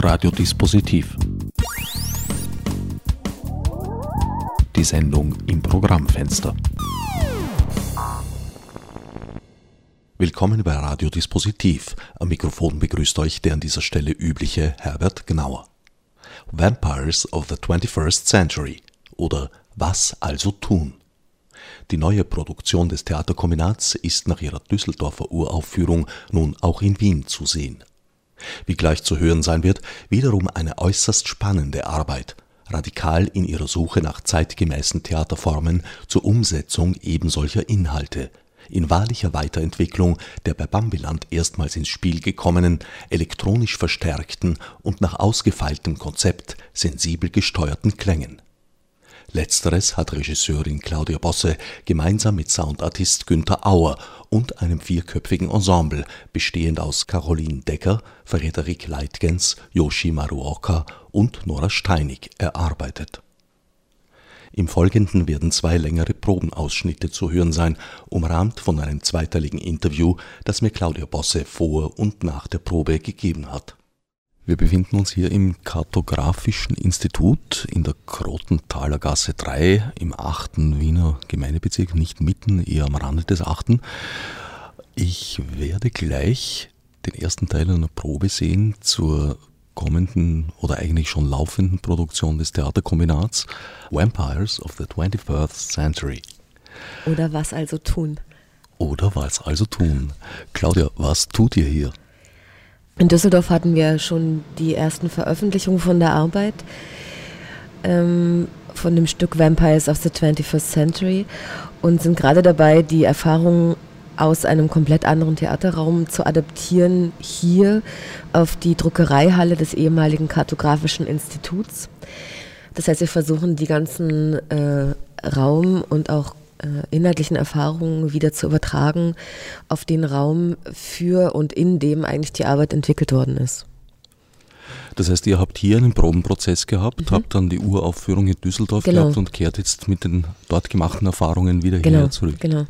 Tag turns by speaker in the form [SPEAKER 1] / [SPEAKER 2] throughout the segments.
[SPEAKER 1] Radiodispositiv. Die Sendung im Programmfenster. Willkommen bei Radiodispositiv. Am Mikrofon begrüßt euch der an dieser Stelle übliche Herbert Gnauer. Vampires of the 21st Century oder Was also tun? Die neue Produktion des Theaterkombinats ist nach ihrer Düsseldorfer Uraufführung nun auch in Wien zu sehen. Wie gleich zu hören sein wird, wiederum eine äußerst spannende Arbeit, radikal in ihrer Suche nach zeitgemäßen Theaterformen zur Umsetzung ebensolcher Inhalte, in wahrlicher Weiterentwicklung der bei Bambiland erstmals ins Spiel gekommenen, elektronisch verstärkten und nach ausgefeiltem Konzept sensibel gesteuerten Klängen Letzteres hat Regisseurin Claudia Bosse gemeinsam mit Soundartist Günther Auer und einem vierköpfigen Ensemble bestehend aus Caroline Decker, Frederik Leitgens, Yoshi Maruoka und Nora Steinig erarbeitet. Im Folgenden werden zwei längere Probenausschnitte zu hören sein, umrahmt von einem zweiteiligen Interview, das mir Claudia Bosse vor und nach der Probe gegeben hat wir befinden uns hier im Kartografischen Institut in der Krotenthaler Gasse 3 im 8. Wiener Gemeindebezirk, nicht mitten, eher am Rande des 8. Ich werde gleich den ersten Teil einer Probe sehen zur kommenden oder eigentlich schon laufenden Produktion des Theaterkombinats Vampires of the 21st Century.
[SPEAKER 2] Oder was also tun?
[SPEAKER 1] Oder was also tun? Claudia, was tut ihr hier?
[SPEAKER 2] In Düsseldorf hatten wir schon die ersten Veröffentlichungen von der Arbeit, ähm, von dem Stück Vampires of the 21st Century und sind gerade dabei, die Erfahrungen aus einem komplett anderen Theaterraum zu adaptieren, hier auf die Druckereihalle des ehemaligen Kartografischen Instituts. Das heißt, wir versuchen die ganzen äh, Raum- und auch inhaltlichen Erfahrungen wieder zu übertragen auf den Raum, für und in dem eigentlich die Arbeit entwickelt worden ist.
[SPEAKER 1] Das heißt, ihr habt hier einen Probenprozess gehabt, mhm. habt dann die Uraufführung in Düsseldorf genau. gehabt und kehrt jetzt mit den dort gemachten Erfahrungen wieder
[SPEAKER 2] genau,
[SPEAKER 1] hierher zurück.
[SPEAKER 2] Genau.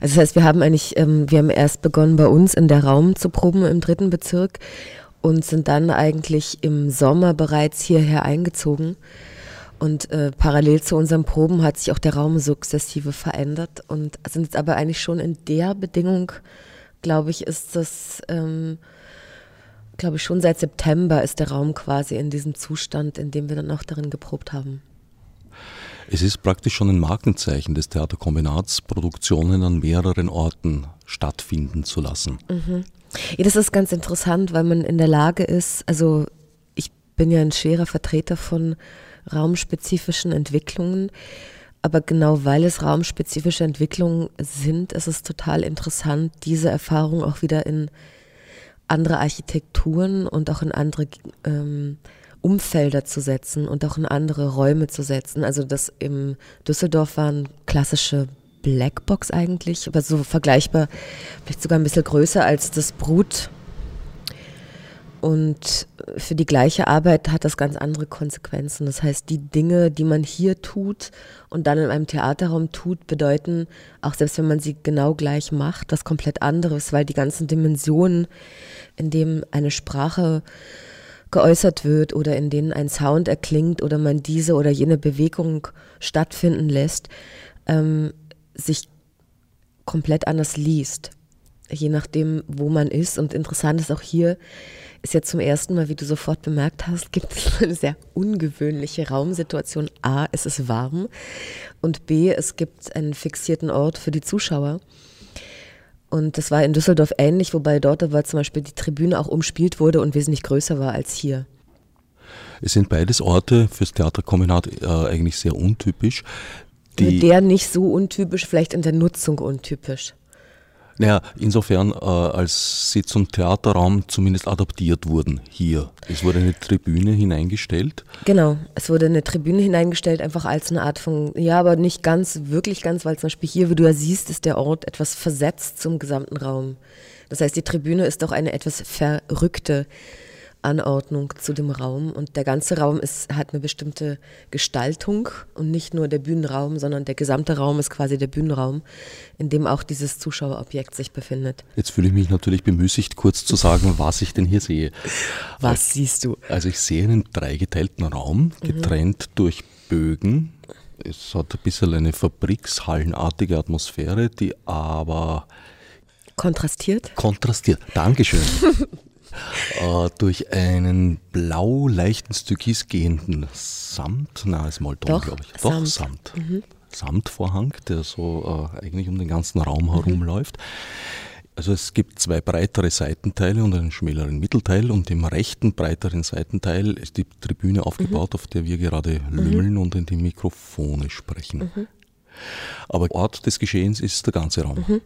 [SPEAKER 2] Also das heißt, wir haben eigentlich, ähm, wir haben erst begonnen bei uns in der Raum zu proben im dritten Bezirk und sind dann eigentlich im Sommer bereits hierher eingezogen und äh, parallel zu unseren Proben hat sich auch der Raum sukzessive verändert und sind jetzt aber eigentlich schon in der Bedingung, glaube ich, ist das, ähm, glaube ich, schon seit September ist der Raum quasi in diesem Zustand, in dem wir dann auch darin geprobt haben.
[SPEAKER 1] Es ist praktisch schon ein Markenzeichen des Theaterkombinats, Produktionen an mehreren Orten stattfinden zu lassen.
[SPEAKER 2] Mhm. Ja, das ist ganz interessant, weil man in der Lage ist, also ich bin ja ein schwerer Vertreter von raumspezifischen Entwicklungen. Aber genau weil es raumspezifische Entwicklungen sind, ist es total interessant, diese Erfahrung auch wieder in andere Architekturen und auch in andere ähm, Umfelder zu setzen und auch in andere Räume zu setzen. Also das im Düsseldorf waren klassische Blackbox eigentlich, aber so vergleichbar, vielleicht sogar ein bisschen größer als das Brut und für die gleiche Arbeit hat das ganz andere Konsequenzen. Das heißt, die Dinge, die man hier tut und dann in einem Theaterraum tut, bedeuten, auch selbst wenn man sie genau gleich macht, was komplett anderes, weil die ganzen Dimensionen, in denen eine Sprache geäußert wird oder in denen ein Sound erklingt oder man diese oder jene Bewegung stattfinden lässt, ähm, sich komplett anders liest, je nachdem, wo man ist. Und interessant ist auch hier, ist jetzt zum ersten Mal, wie du sofort bemerkt hast, gibt es eine sehr ungewöhnliche Raumsituation. A, es ist warm und B, es gibt einen fixierten Ort für die Zuschauer. Und das war in Düsseldorf ähnlich, wobei dort aber zum Beispiel die Tribüne auch umspielt wurde und wesentlich größer war als hier.
[SPEAKER 1] Es sind beides Orte fürs Theaterkombinat äh, eigentlich sehr untypisch.
[SPEAKER 2] Die der nicht so untypisch, vielleicht in der Nutzung untypisch.
[SPEAKER 1] Naja, insofern, äh, als sie zum Theaterraum zumindest adaptiert wurden hier. Es wurde eine Tribüne hineingestellt.
[SPEAKER 2] Genau, es wurde eine Tribüne hineingestellt, einfach als eine Art von, ja, aber nicht ganz, wirklich ganz, weil zum Beispiel hier, wie du ja siehst, ist der Ort etwas versetzt zum gesamten Raum. Das heißt, die Tribüne ist auch eine etwas verrückte Anordnung zu dem Raum. Und der ganze Raum ist, hat eine bestimmte Gestaltung und nicht nur der Bühnenraum, sondern der gesamte Raum ist quasi der Bühnenraum, in dem auch dieses Zuschauerobjekt sich befindet.
[SPEAKER 1] Jetzt fühle ich mich natürlich bemüßigt, kurz zu sagen, was ich denn hier sehe.
[SPEAKER 2] Was also, siehst du?
[SPEAKER 1] Also ich sehe einen dreigeteilten Raum, mhm. getrennt mhm. durch Bögen. Es hat ein bisschen eine fabrikshallenartige Atmosphäre, die aber
[SPEAKER 2] kontrastiert.
[SPEAKER 1] Kontrastiert. Dankeschön. äh, durch einen blau leichten Türkis gehenden Samt, na, ist mal dumm, glaube ich. Doch, Samt. Samt. Mhm. Samtvorhang, der so äh, eigentlich um den ganzen Raum mhm. herumläuft. Also es gibt zwei breitere Seitenteile und einen schmäleren Mittelteil und im rechten breiteren Seitenteil ist die Tribüne aufgebaut, mhm. auf der wir gerade mhm. lümmeln und in die Mikrofone sprechen. Mhm. Aber Ort des Geschehens ist der ganze Raum. Mhm.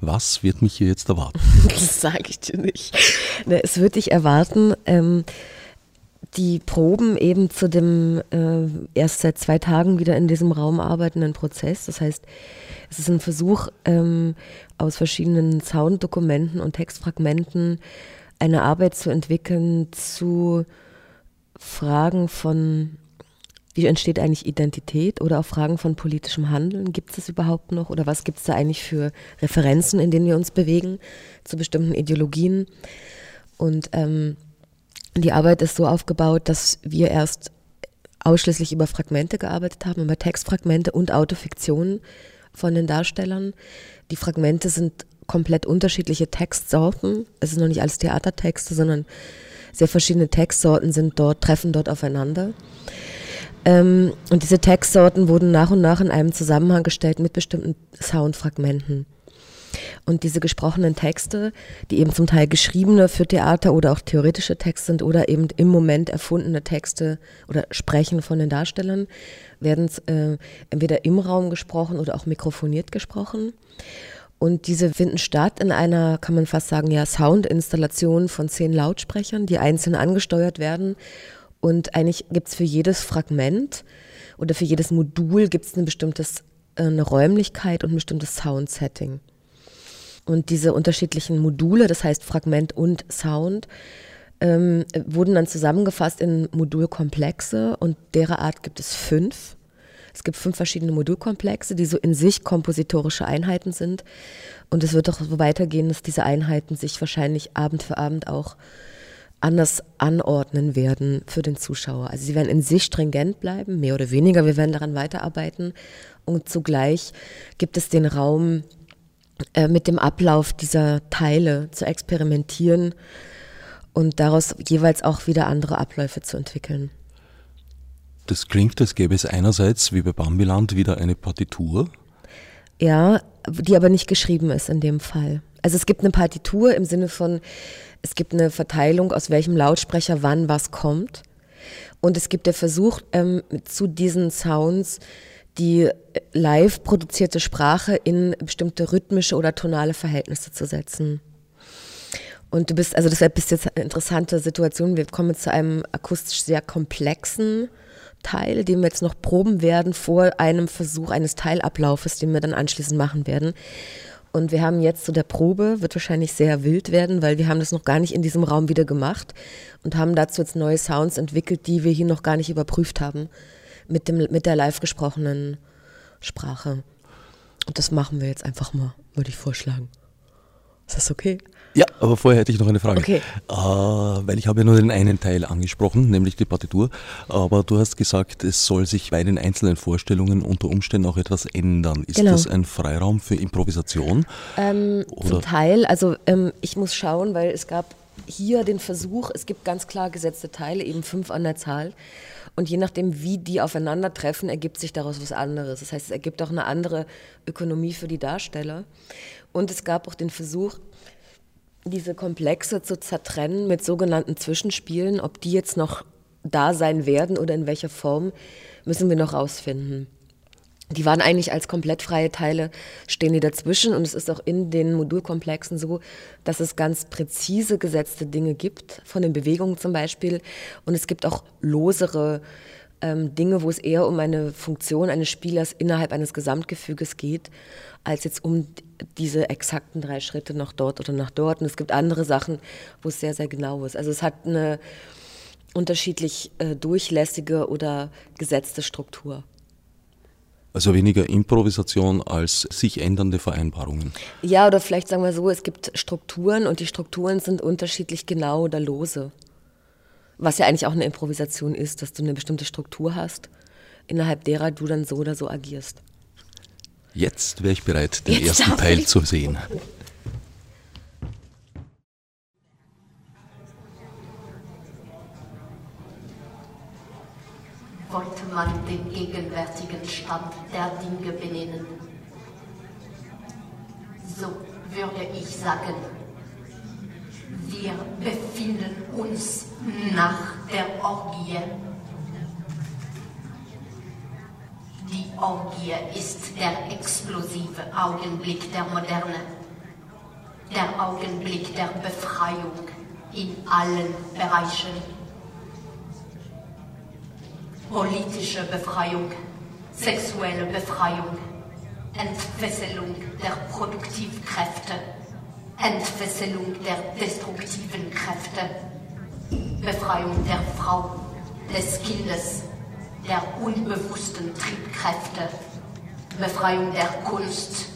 [SPEAKER 1] Was wird mich hier jetzt erwarten?
[SPEAKER 2] Das sage ich dir nicht. Ne, es wird dich erwarten, ähm, die Proben eben zu dem äh, erst seit zwei Tagen wieder in diesem Raum arbeitenden Prozess. Das heißt, es ist ein Versuch, ähm, aus verschiedenen Sounddokumenten und Textfragmenten eine Arbeit zu entwickeln zu Fragen von wie entsteht eigentlich Identität oder auch Fragen von politischem Handeln? Gibt es das überhaupt noch? Oder was gibt es da eigentlich für Referenzen, in denen wir uns bewegen zu bestimmten Ideologien? Und ähm, die Arbeit ist so aufgebaut, dass wir erst ausschließlich über Fragmente gearbeitet haben, über Textfragmente und Autofiktionen von den Darstellern. Die Fragmente sind komplett unterschiedliche Textsorten. Es ist noch nicht alles Theatertexte, sondern sehr verschiedene Textsorten sind dort, treffen dort aufeinander. Ähm, und diese Textsorten wurden nach und nach in einem Zusammenhang gestellt mit bestimmten Soundfragmenten. Und diese gesprochenen Texte, die eben zum Teil geschriebene für Theater oder auch theoretische Texte sind oder eben im Moment erfundene Texte oder Sprechen von den Darstellern, werden äh, entweder im Raum gesprochen oder auch mikrofoniert gesprochen. Und diese finden statt in einer, kann man fast sagen, ja, Soundinstallation von zehn Lautsprechern, die einzeln angesteuert werden und eigentlich gibt es für jedes Fragment oder für jedes Modul gibt es eine bestimmte äh, eine Räumlichkeit und ein bestimmtes Sound-Setting. Und diese unterschiedlichen Module, das heißt Fragment und Sound, ähm, wurden dann zusammengefasst in Modulkomplexe und derer Art gibt es fünf. Es gibt fünf verschiedene Modulkomplexe, die so in sich kompositorische Einheiten sind. Und es wird auch so weitergehen, dass diese Einheiten sich wahrscheinlich Abend für Abend auch anders anordnen werden für den Zuschauer. Also sie werden in sich stringent bleiben, mehr oder weniger. Wir werden daran weiterarbeiten. Und zugleich gibt es den Raum, äh, mit dem Ablauf dieser Teile zu experimentieren und daraus jeweils auch wieder andere Abläufe zu entwickeln.
[SPEAKER 1] Das klingt, als gäbe es einerseits wie bei Bambiland wieder eine Partitur.
[SPEAKER 2] Ja, die aber nicht geschrieben ist in dem Fall. Also es gibt eine Partitur im Sinne von, es gibt eine Verteilung, aus welchem Lautsprecher wann was kommt. Und es gibt der Versuch, ähm, zu diesen Sounds die live produzierte Sprache in bestimmte rhythmische oder tonale Verhältnisse zu setzen. Und du bist, also deshalb ist jetzt eine interessante Situation. Wir kommen zu einem akustisch sehr komplexen Teil, den wir jetzt noch proben werden vor einem Versuch eines Teilablaufes, den wir dann anschließend machen werden. Und wir haben jetzt zu so der Probe, wird wahrscheinlich sehr wild werden, weil wir haben das noch gar nicht in diesem Raum wieder gemacht und haben dazu jetzt neue Sounds entwickelt, die wir hier noch gar nicht überprüft haben mit, dem, mit der live gesprochenen Sprache. Und das machen wir jetzt einfach mal, würde ich vorschlagen. Ist das okay?
[SPEAKER 1] Ja, aber vorher hätte ich noch eine Frage. Okay. Äh, weil ich habe ja nur den einen Teil angesprochen, nämlich die Partitur. Aber du hast gesagt, es soll sich bei den einzelnen Vorstellungen unter Umständen auch etwas ändern. Ist genau. das ein Freiraum für Improvisation?
[SPEAKER 2] Ähm, zum Teil. Also ähm, ich muss schauen, weil es gab hier den Versuch, es gibt ganz klar gesetzte Teile, eben fünf an der Zahl. Und je nachdem, wie die aufeinandertreffen, ergibt sich daraus was anderes. Das heißt, es ergibt auch eine andere Ökonomie für die Darsteller. Und es gab auch den Versuch, diese Komplexe zu zertrennen mit sogenannten Zwischenspielen, ob die jetzt noch da sein werden oder in welcher Form, müssen wir noch rausfinden. Die waren eigentlich als komplett freie Teile, stehen die dazwischen und es ist auch in den Modulkomplexen so, dass es ganz präzise gesetzte Dinge gibt, von den Bewegungen zum Beispiel, und es gibt auch losere ähm, Dinge, wo es eher um eine Funktion eines Spielers innerhalb eines Gesamtgefüges geht, als jetzt um diese exakten drei Schritte nach dort oder nach dort. Und es gibt andere Sachen, wo es sehr, sehr genau ist. Also es hat eine unterschiedlich äh, durchlässige oder gesetzte Struktur.
[SPEAKER 1] Also weniger Improvisation als sich ändernde Vereinbarungen.
[SPEAKER 2] Ja, oder vielleicht sagen wir so, es gibt Strukturen und die Strukturen sind unterschiedlich genau oder lose. Was ja eigentlich auch eine Improvisation ist, dass du eine bestimmte Struktur hast, innerhalb derer du dann so oder so agierst.
[SPEAKER 1] Jetzt wäre ich bereit, den Jetzt ersten Teil zu sehen.
[SPEAKER 3] Wollte man den gegenwärtigen Stand der Dinge benennen, so würde ich sagen, wir befinden uns nach der Orgie. Die Orgie ist der explosive Augenblick der Moderne, der Augenblick der Befreiung in allen Bereichen. Politische Befreiung, sexuelle Befreiung, Entfesselung der Produktivkräfte Entfesselung der destruktiven Kräfte, Befreiung der Frau, des Kindes, der unbewussten Triebkräfte, Befreiung der Kunst,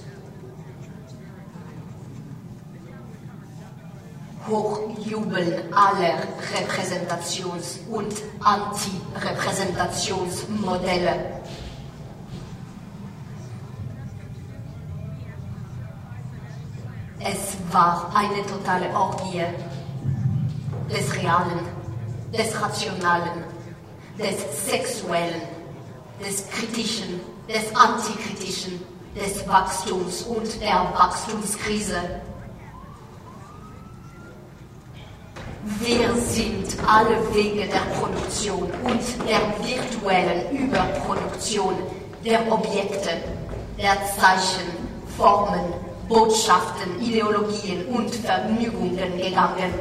[SPEAKER 3] Hochjubeln aller Repräsentations- und Anti-Repräsentationsmodelle. Es war eine totale Orgie des Realen, des Rationalen, des Sexuellen, des Kritischen, des Antikritischen, des Wachstums und der Wachstumskrise. Wir sind alle Wege der Produktion und der virtuellen Überproduktion der Objekte, der Zeichen, Formen, Botschaften, Ideologien und Vergnügungen gegangen.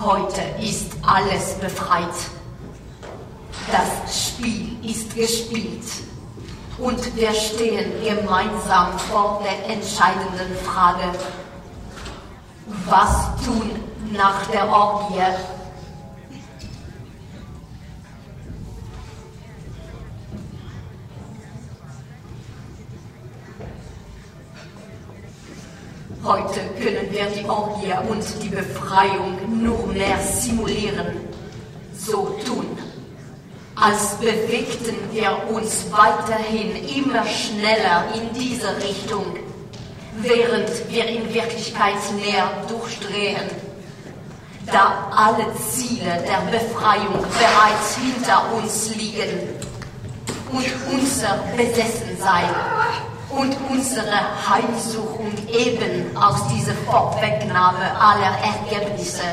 [SPEAKER 3] Heute ist alles befreit. Das Spiel ist gespielt. Und wir stehen gemeinsam vor der entscheidenden Frage, was tun nach der Orgie? Heute können wir die Orgie und die Befreiung nur mehr simulieren, so tun, als bewegten wir uns weiterhin immer schneller in diese Richtung, während wir in Wirklichkeit mehr durchdrehen, da alle Ziele der Befreiung bereits hinter uns liegen und unser Besessensein und unsere Heimsuchung eben aus dieser Vorwegnahme aller Ergebnisse,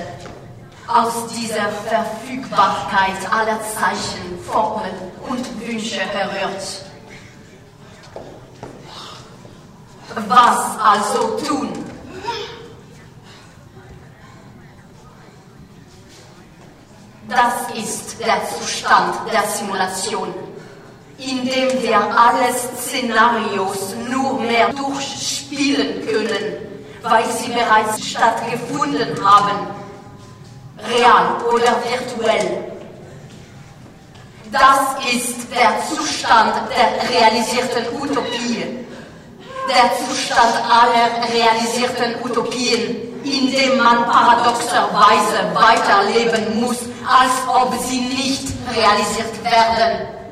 [SPEAKER 3] aus dieser Verfügbarkeit aller Zeichen, Formen und Wünsche herrührt. Was also tun? Das ist der Zustand der Simulation indem wir alle Szenarios nur mehr durchspielen können, weil sie bereits stattgefunden haben, real oder virtuell. Das ist der Zustand der realisierten Utopie, der Zustand aller realisierten Utopien, in dem man paradoxerweise weiterleben muss, als ob sie nicht realisiert werden.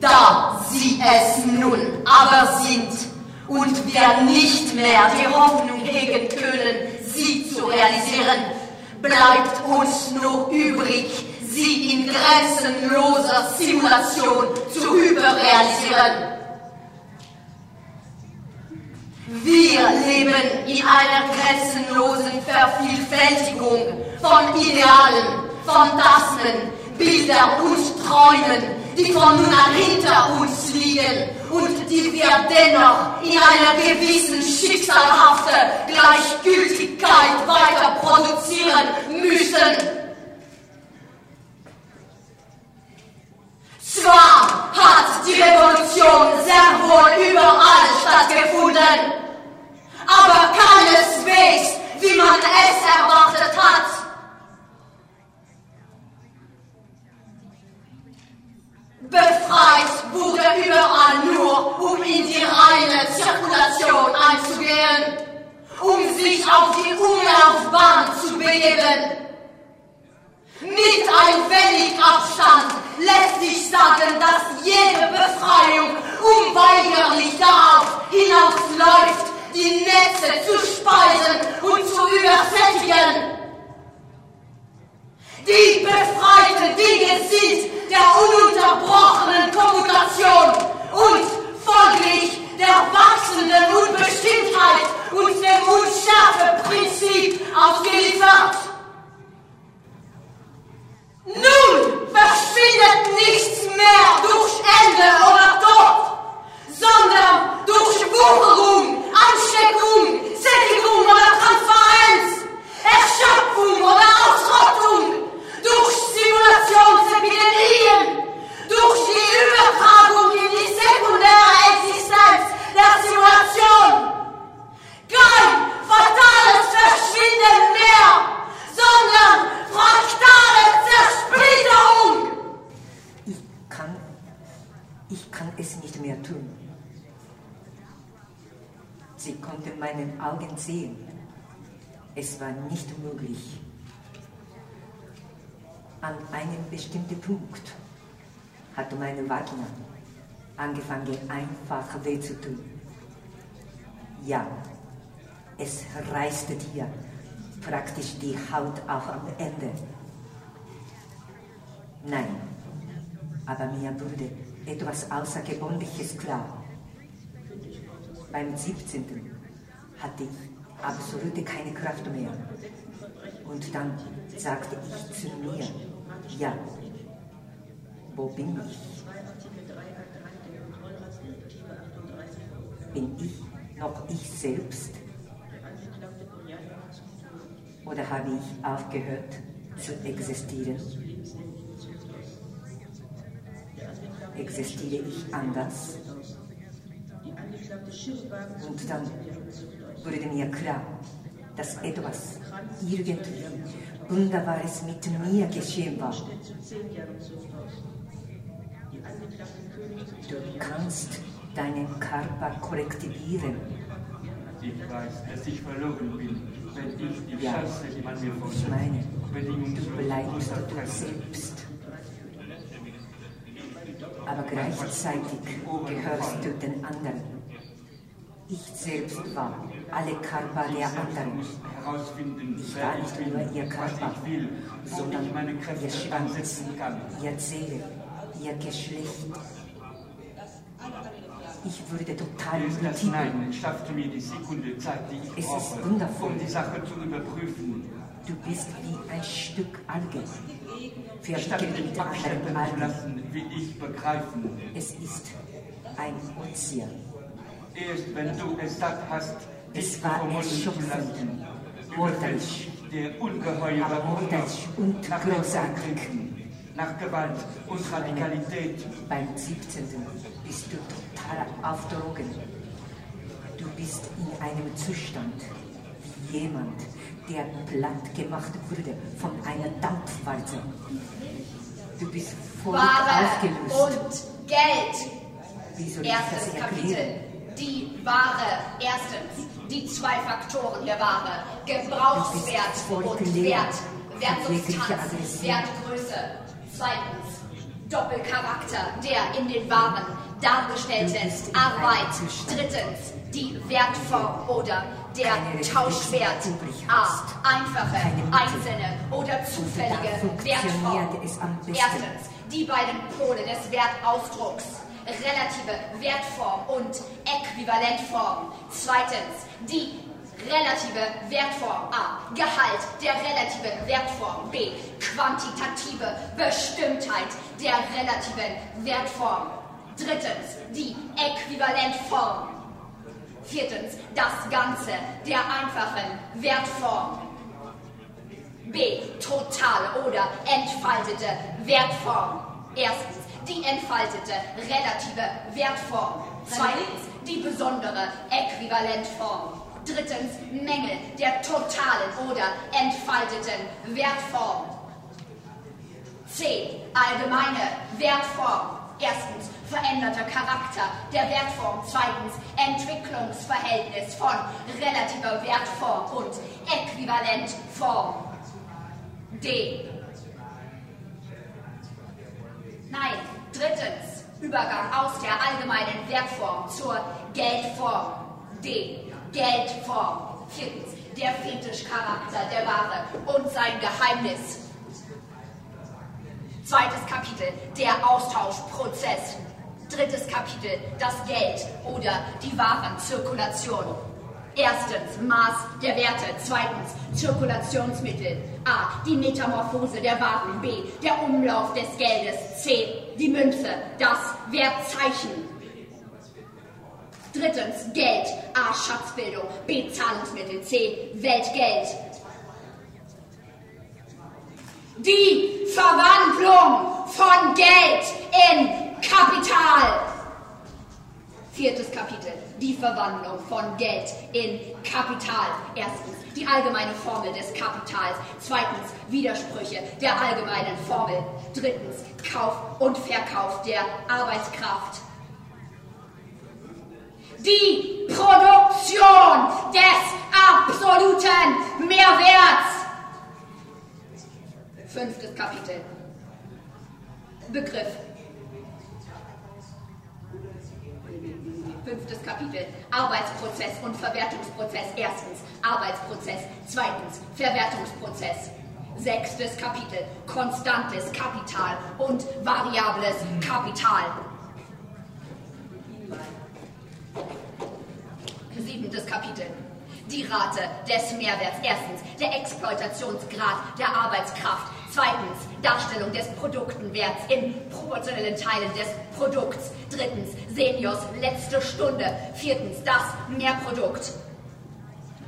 [SPEAKER 3] Da sie es nun aber sind und wir nicht mehr die Hoffnung hegen können, sie zu realisieren, bleibt uns nur übrig, sie in grenzenloser Simulation zu überrealisieren. Wir leben in einer grenzenlosen Vervielfältigung von Idealen, Phantasmen, Bildern und Träumen, die von nun an hinter uns liegen und die wir dennoch in einer gewissen schicksalhaften Gleichgültigkeit weiter produzieren müssen. Zwar hat die Revolution sehr wohl überall stattgefunden, aber keineswegs, wie man es erwartet hat. Befreit wurde überall nur, um in die reine Zirkulation einzugehen, um sich auf die Umlaufbahn zu begeben. Mit ein wenig Abstand lässt sich sagen, dass jede Befreiung unweigerlich darauf hinausläuft, die Netze zu speisen und zu übersättigen. Die befreiten Dinge sind der ununterbrochenen Kommunikation und folglich der wachsenden Unbestimmtheit und dem Unschärfeprinzip ausgeliefert. Nun verschwindet nichts mehr durch Ende oder Tod, sondern durch Wucherung, Ansteckung, Sättigung oder Transparenz, Erschöpfung oder Ausrottung, durch Simulationsepidemien, durch die Übertragung in die sekundäre Existenz der Simulation. Kein fatales Verschwinden mehr, sondern fraktale Zersplitterung.
[SPEAKER 4] Ich kann, ich kann es nicht mehr tun. Sie konnten meinen Augen sehen. Es war nicht möglich. An einem bestimmten Punkt hat meine Wagner angefangen, einfach weh zu tun. Ja, es reißte dir praktisch die Haut auch am Ende. Nein, aber mir wurde etwas Außergewöhnliches klar. Beim 17. hatte ich absolut keine Kraft mehr. Und dann sagte ich zu mir, ja, wo bin ich? Bin ich noch ich selbst? Oder habe ich aufgehört zu existieren? Existiere ich anders? Und dann wurde mir klar, dass etwas irgendwie Wunderbares mit mir geschehen war. Du kannst deinen Körper kollektivieren.
[SPEAKER 5] Ich weiß, dass ich verloren bin, wenn ich die
[SPEAKER 4] Ja,
[SPEAKER 5] Chance, die man mir
[SPEAKER 4] ich meine, du bleibst du selbst. Aber gleichzeitig gehörst du den anderen. Ich selbst war alle Körper der anderen. Ich war
[SPEAKER 5] ich
[SPEAKER 4] nicht nur ihr Körper, sondern
[SPEAKER 5] ich meine
[SPEAKER 4] ihr Schwanz, ihr Seele, ihr Geschlecht. Ich würde total.
[SPEAKER 5] Nein schaffte mir die Sekunde Zeit, die ich
[SPEAKER 4] Es ist wundervoll.
[SPEAKER 5] um die Sache zu überprüfen,
[SPEAKER 4] Du bist wie ein Stück Alge, verwickelt mit anderen Algen.
[SPEAKER 5] lassen, wie ich begreifen.
[SPEAKER 4] Es ist ein Ozean.
[SPEAKER 5] Erst wenn du es satt hast,
[SPEAKER 4] Es
[SPEAKER 5] dich
[SPEAKER 4] war
[SPEAKER 5] vermollen zu lassen, überfällt der ungeheure Hunger nach
[SPEAKER 4] großartig.
[SPEAKER 5] Trinken, nach Gewalt und Radikalität.
[SPEAKER 4] Beim 17. bist du total auf Drogen. Du bist in einem Zustand wie jemand, der platt gemacht wurde von einer Dampfwalze. Du bist voll
[SPEAKER 6] Ware
[SPEAKER 4] aufgelöst.
[SPEAKER 6] und Geld.
[SPEAKER 4] Wie soll ich das
[SPEAKER 6] Erstes
[SPEAKER 4] erklären?
[SPEAKER 6] Kapitel. Die Ware. Erstens. Die zwei Faktoren der Ware. Gebrauchswert und. Wert. Wertsubstanz. Wertgröße. Zweitens. Doppelcharakter der in den Waren dargestellten
[SPEAKER 4] in einem
[SPEAKER 6] Arbeit. Drittens. Die Wertform oder der Tauschwert. A. Einfache, einzelne oder zufällige Wertform. Erstens die beiden Pole des Wertausdrucks, relative Wertform und Äquivalentform. Zweitens, die Relative Wertform A. Gehalt der relativen Wertform B. Quantitative Bestimmtheit der relativen Wertform. Drittens, die Äquivalentform. Viertens, das Ganze der einfachen Wertform. B. Totale oder entfaltete Wertform. Erstens, die entfaltete relative Wertform. Zweitens, die besondere Äquivalentform. Drittens, Mängel der totalen oder entfalteten Wertform. C. Allgemeine Wertform. Erstens, veränderter Charakter der Wertform. Zweitens, Entwicklungsverhältnis von relativer Wertform und Äquivalentform. D. Nein, drittens, Übergang aus der allgemeinen Wertform zur Geldform. D. Geldform. Viertens, der Fetischcharakter der Ware und sein Geheimnis. Zweites Kapitel, der Austauschprozess. Drittes Kapitel, das Geld oder die Warenzirkulation. Erstens Maß der Werte, zweitens Zirkulationsmittel, A. Die Metamorphose der Waren, B. Der Umlauf des Geldes, C. Die Münze, das Wertzeichen. Drittens Geld, A. Schatzbildung, B. Zahlungsmittel, C. Weltgeld. Die Verwandlung von Geld in Kapital. Viertes Kapitel. Die Verwandlung von Geld in Kapital. Erstens die allgemeine Formel des Kapitals. Zweitens Widersprüche der allgemeinen Formel. Drittens Kauf und Verkauf der Arbeitskraft. Die Produktion des absoluten Mehrwerts. Fünftes Kapitel. Begriff. Fünftes Kapitel. Arbeitsprozess und Verwertungsprozess. Erstens Arbeitsprozess. Zweitens Verwertungsprozess. Sechstes Kapitel. Konstantes Kapital und variables Kapital. Siebentes Kapitel. Die Rate des Mehrwerts. Erstens der Exploitationsgrad der Arbeitskraft. Zweitens Darstellung des Produktenwerts in proportionellen Teilen des Produkts. Drittens Seniors letzte Stunde. Viertens das Mehrprodukt.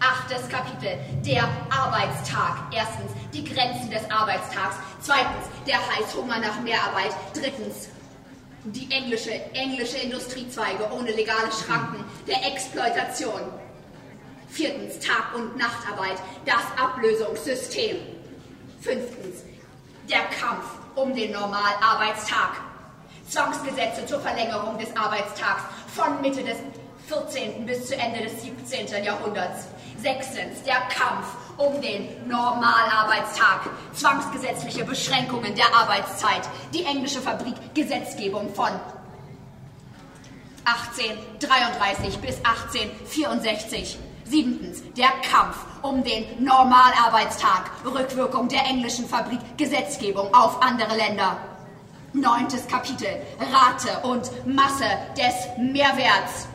[SPEAKER 6] Achtes Kapitel, der Arbeitstag. Erstens, die Grenzen des Arbeitstags. Zweitens, der Heißhunger nach Mehrarbeit. Drittens, die englische, englische Industriezweige ohne legale Schranken der Exploitation. Viertens, Tag- und Nachtarbeit, das Ablösungssystem. Fünftens, der Kampf um den Normalarbeitstag. Zwangsgesetze zur Verlängerung des Arbeitstags von Mitte des 14. bis zu Ende des 17. Jahrhunderts. Sechstens, der Kampf um den Normalarbeitstag. Zwangsgesetzliche Beschränkungen der Arbeitszeit. Die englische Fabrikgesetzgebung von 1833 bis 1864. Siebtens, der Kampf um den Normalarbeitstag. Rückwirkung der englischen Fabrikgesetzgebung auf andere Länder. Neuntes Kapitel, Rate und Masse des Mehrwerts.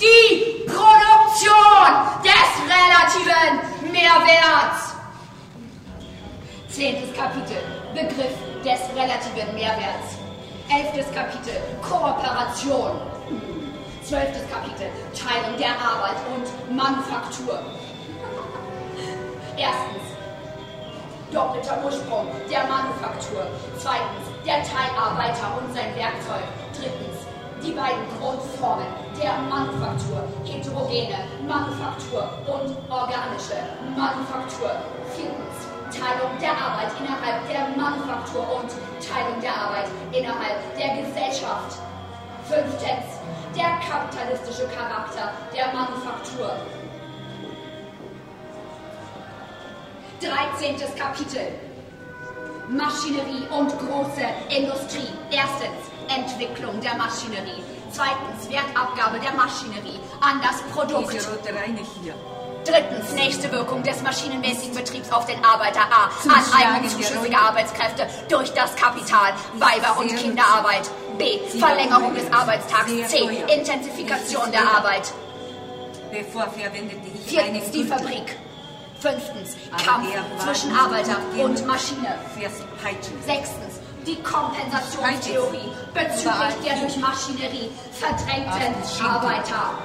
[SPEAKER 6] Die Produktion des relativen Mehrwerts. Zehntes Kapitel, Begriff des relativen Mehrwerts. Elftes Kapitel, Kooperation. Zwölftes Kapitel, Teilung der Arbeit und Manufaktur. Erstens, doppelter Ursprung der Manufaktur. Zweitens, der Teilarbeiter und sein Werkzeug. Drittens, die beiden Grundformen der Manufaktur, heterogene Manufaktur und organische Manufaktur. Viertens, Teilung der Arbeit innerhalb der Manufaktur und Teilung der Arbeit innerhalb der Gesellschaft. Fünftens, der kapitalistische Charakter der Manufaktur. Dreizehntes Kapitel. Maschinerie und große Industrie. Erstens, Entwicklung der Maschinerie. Zweitens, Wertabgabe der Maschinerie an das Produkt.
[SPEAKER 4] Diese rote Reine hier.
[SPEAKER 6] Drittens, nächste Wirkung des maschinenmäßigen Betriebs auf den Arbeiter A. Aneignung
[SPEAKER 4] der
[SPEAKER 6] zuschüssiger
[SPEAKER 4] Rolle.
[SPEAKER 6] Arbeitskräfte durch das Kapital, Weiber- und Kinderarbeit. B. Verlängerung des Arbeitstags. C. Intensifikation der Arbeit. Viertens die Fabrik. Fünftens Kampf zwischen Arbeiter und Maschine. Sechstens die Kompensationstheorie bezüglich der durch Maschinerie verdrängten Arbeiter.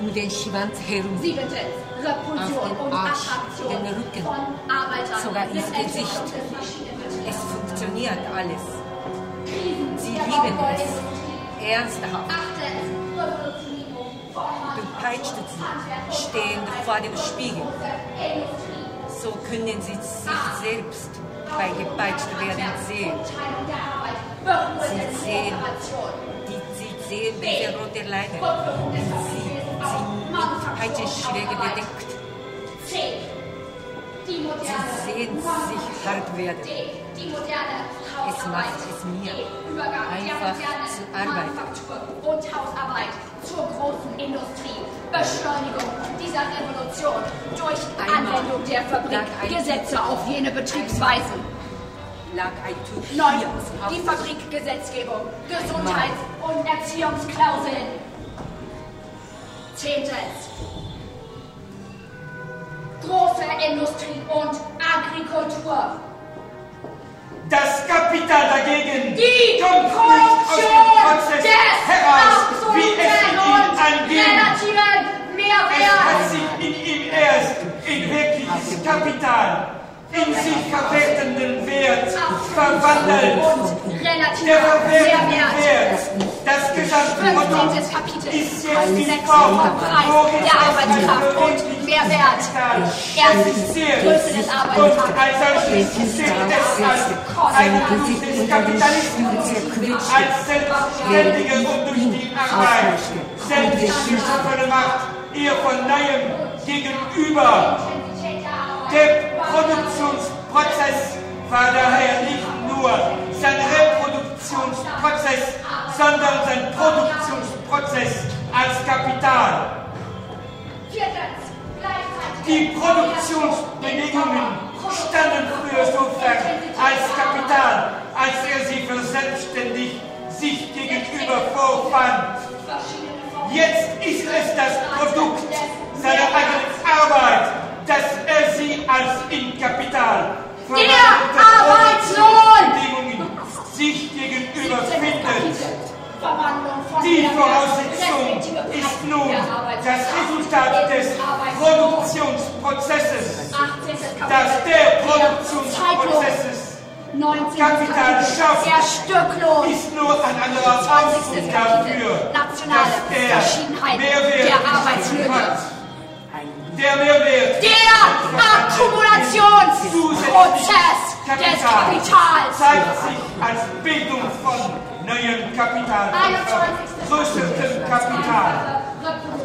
[SPEAKER 4] Um den Schwanz herum.
[SPEAKER 6] Siebentens Repulsion und Attraktion von Arbeitern
[SPEAKER 4] sogar ins Gesicht. Es funktioniert alles. Sie lieben es. Ernsthaft.
[SPEAKER 6] Achtens Revolutionierung von
[SPEAKER 4] Du peitscht sie, stehend vor dem Spiegel. So können sie sich selbst bei gepeitscht werden sehen. Sie sehen, die, sie sehen diese rote Leine. Sie, sie mit Peitschenschläge bedeckt. Sie sehen sich hart werden. Es macht es mir.
[SPEAKER 6] Übergang
[SPEAKER 4] einfach zu arbeiten.
[SPEAKER 6] Manufaktur und Hausarbeit zur großen Industrie. Beschleunigung dieser Revolution durch
[SPEAKER 4] Einmal
[SPEAKER 6] Anwendung der Fabrik.
[SPEAKER 4] lag ein-
[SPEAKER 6] Gesetze auf jene Betriebsweisen.
[SPEAKER 4] Lag ein Tuch
[SPEAKER 6] die Fabrikgesetzgebung. Gesundheits- und Erziehungsklauseln. Zehntens große Industrie und Agrikultur.
[SPEAKER 5] Das Kapital dagegen
[SPEAKER 6] Die
[SPEAKER 5] kommt nicht aus dem Prozess heraus, wie es in ihm anging. Es hat sich in ihm erst in wirkliches Kapital, in sich verwertenden Wert verwandelt. Der verwertende. Wert, das
[SPEAKER 6] 15. Kapitel.
[SPEAKER 5] ist jetzt die Form, worin
[SPEAKER 6] der Arbeitskraft und Mehrwert. Erstens. Größe des
[SPEAKER 5] Und
[SPEAKER 6] Arbeitskrafts.
[SPEAKER 5] als solches zählt es als Flucht des Kapitalismus, als selbstständige und durch die Arbeit selbstgeschaffene Macht ihr von neuem gegenüber. Der Produktionsprozess war daher nicht nur sein Reproduktionsprozess, sondern sein Produktionsprozess als Kapital. Die Produktionsbedingungen standen früher sofern als Kapital, als er sie verselbstständigt sich gegenüber vorfand. Jetzt ist es das Produkt seiner eigenen Arbeit, dass er sie als in Kapital verwandelte
[SPEAKER 6] Arbeitslohn!
[SPEAKER 5] Sich gegenüber
[SPEAKER 6] 17.
[SPEAKER 5] findet. Die Voraussetzung ist nun
[SPEAKER 6] der
[SPEAKER 5] das Resultat des. Produktionsprozesses,
[SPEAKER 6] 18. Kapitel.
[SPEAKER 5] dass der Produktionsprozesses
[SPEAKER 6] 19.
[SPEAKER 5] Kapital schafft,
[SPEAKER 6] Der
[SPEAKER 5] ist nur ein anderer
[SPEAKER 6] 20.
[SPEAKER 5] Ausdruck dafür, dass er
[SPEAKER 6] Verschiedenheit
[SPEAKER 5] Mehrwert
[SPEAKER 6] der Arbeitslöhne.
[SPEAKER 5] hat. Der Mehrwert
[SPEAKER 6] Der Akkumulationsprozess des Kapitals.
[SPEAKER 5] zeigt sich als Bildung von neuem Kapital,
[SPEAKER 6] 21.
[SPEAKER 5] vergrößertem Kapital.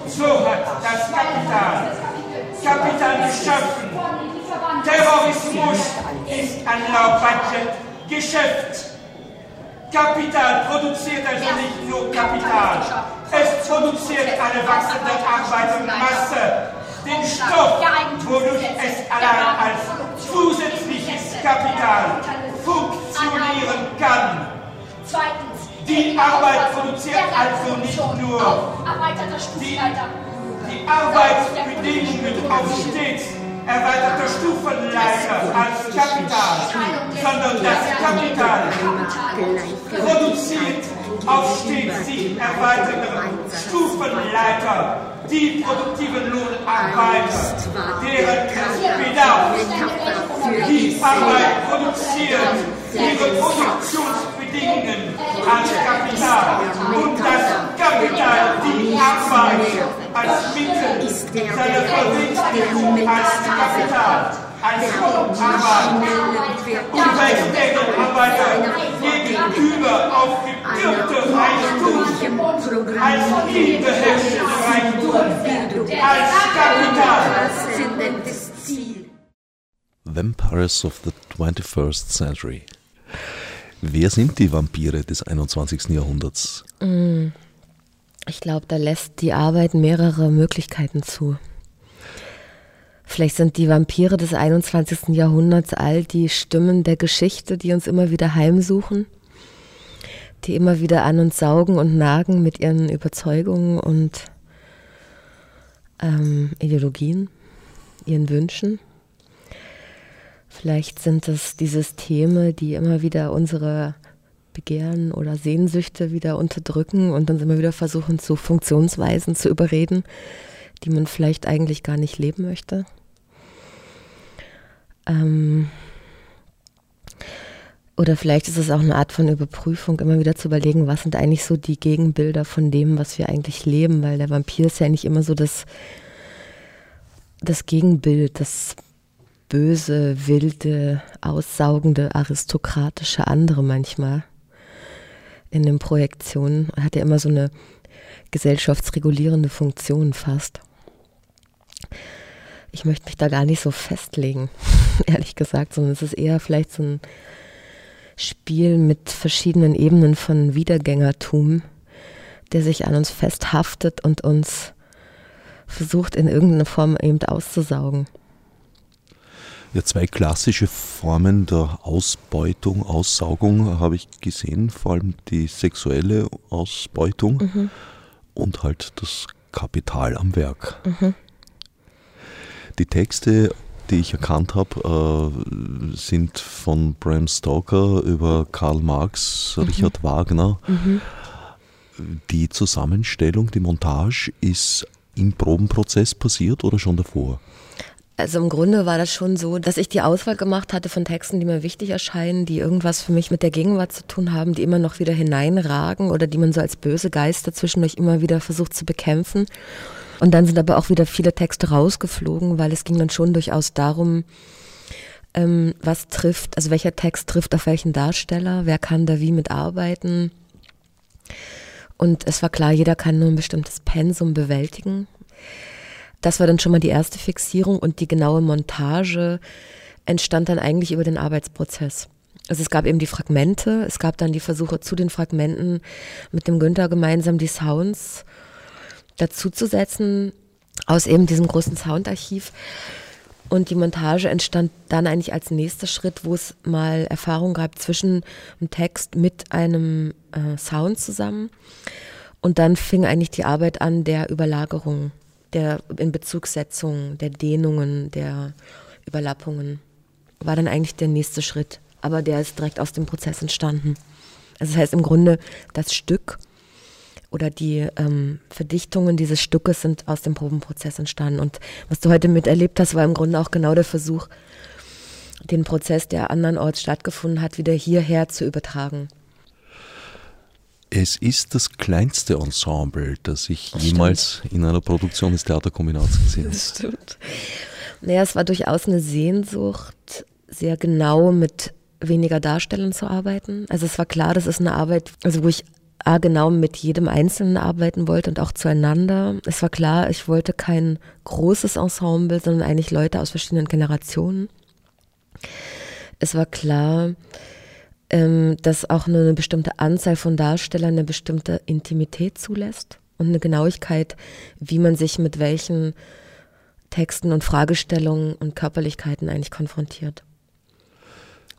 [SPEAKER 5] So hat das Kapital Kapital geschaffen. Terrorismus ist ein Low-Budget-Geschäft. Kapital produziert also nicht nur Kapital. Es produziert eine wachsende Arbeitermasse. Den Stoff, wodurch es allein als zusätzliches Kapital funktionieren kann.
[SPEAKER 6] Zweitens.
[SPEAKER 5] Die Arbeit produziert also nicht nur die, die Arbeitsbedingungen auf stets erweiterter Stufenleiter als Kapital, sondern das Kapital produziert auf stets sich erweiternden Stufenleiter die produktiven Lohnarbeiter, deren Bedarf die Arbeit produziert, ihre Produktionsbedingungen als Kapital und das Kapital die Arbeit als Mittel seiner Verwirklichung als Kapital, als wächst deren Arbeiter gegenüber auf gebürgte Reichtum als nie beherrschte Reichtum, als Kapital.
[SPEAKER 1] Vampires of the 21st Century. Wer sind die Vampire des 21. Jahrhunderts?
[SPEAKER 2] Ich glaube, da lässt die Arbeit mehrere Möglichkeiten zu. Vielleicht sind die Vampire des 21. Jahrhunderts all die Stimmen der Geschichte, die uns immer wieder heimsuchen. die immer wieder an uns saugen und nagen mit ihren Überzeugungen und ähm, Ideologien, ihren Wünschen. Vielleicht sind es die Systeme, die immer wieder unsere Begehren oder Sehnsüchte wieder unterdrücken und uns immer wieder versuchen, zu Funktionsweisen zu überreden, die man vielleicht eigentlich gar nicht leben möchte. Ähm, oder vielleicht ist es auch eine Art von Überprüfung, immer wieder zu überlegen, was sind eigentlich so die Gegenbilder von dem, was wir eigentlich leben, weil der Vampir ist ja nicht immer so das, das Gegenbild, das böse, wilde, aussaugende, aristokratische andere manchmal in den Projektionen. Er hat ja immer so eine gesellschaftsregulierende Funktion fast. Ich möchte mich da gar nicht so festlegen, ehrlich gesagt, sondern es ist eher vielleicht so ein Spiel mit verschiedenen Ebenen von Wiedergängertum, der sich an uns festhaftet und uns versucht in irgendeiner Form eben auszusaugen.
[SPEAKER 1] Ja, zwei klassische Formen der Ausbeutung, Aussaugung habe ich gesehen, vor allem die sexuelle Ausbeutung mhm. und halt das Kapital am Werk. Mhm. Die Texte die ich erkannt habe, äh, sind von Bram Stoker über Karl Marx, mhm. Richard Wagner. Mhm. Die Zusammenstellung, die Montage ist im Probenprozess passiert oder schon davor?
[SPEAKER 2] Also im Grunde war das schon so, dass ich die Auswahl gemacht hatte von Texten, die mir wichtig erscheinen, die irgendwas für mich mit der Gegenwart zu tun haben, die immer noch wieder hineinragen oder die man so als böse Geister zwischendurch immer wieder versucht zu bekämpfen. Und dann sind aber auch wieder viele Texte rausgeflogen, weil es ging dann schon durchaus darum, ähm, was trifft, also welcher Text trifft auf welchen Darsteller, wer kann da wie mitarbeiten. Und es war klar, jeder kann nur ein bestimmtes Pensum bewältigen. Das war dann schon mal die erste Fixierung und die genaue Montage entstand dann eigentlich über den Arbeitsprozess. Also es gab eben die Fragmente, es gab dann die Versuche zu den Fragmenten mit dem Günther gemeinsam die Sounds dazuzusetzen aus eben diesem großen Soundarchiv. Und die Montage entstand dann eigentlich als nächster Schritt, wo es mal Erfahrung gab zwischen einem Text mit einem äh, Sound zusammen. Und dann fing eigentlich die Arbeit an der Überlagerung, der Inbezugssetzung, der Dehnungen, der Überlappungen. War dann eigentlich der nächste Schritt. Aber der ist direkt aus dem Prozess entstanden. Also das heißt im Grunde, das Stück oder die ähm, Verdichtungen dieses Stückes sind aus dem Probenprozess entstanden. Und was du heute miterlebt hast, war im Grunde auch genau der Versuch, den Prozess, der andernorts stattgefunden hat, wieder hierher zu übertragen.
[SPEAKER 1] Es ist das kleinste Ensemble, das ich das jemals stimmt. in einer Produktion des Theaterkombinats gesehen habe. Das stimmt.
[SPEAKER 2] Naja, es war durchaus eine Sehnsucht, sehr genau mit weniger Darstellern zu arbeiten. Also es war klar, das ist eine Arbeit, also wo ich A, genau mit jedem Einzelnen arbeiten wollte und auch zueinander. Es war klar, ich wollte kein großes Ensemble, sondern eigentlich Leute aus verschiedenen Generationen. Es war klar, ähm, dass auch eine bestimmte Anzahl von Darstellern eine bestimmte Intimität zulässt und eine Genauigkeit, wie man sich mit welchen Texten und Fragestellungen und Körperlichkeiten eigentlich konfrontiert.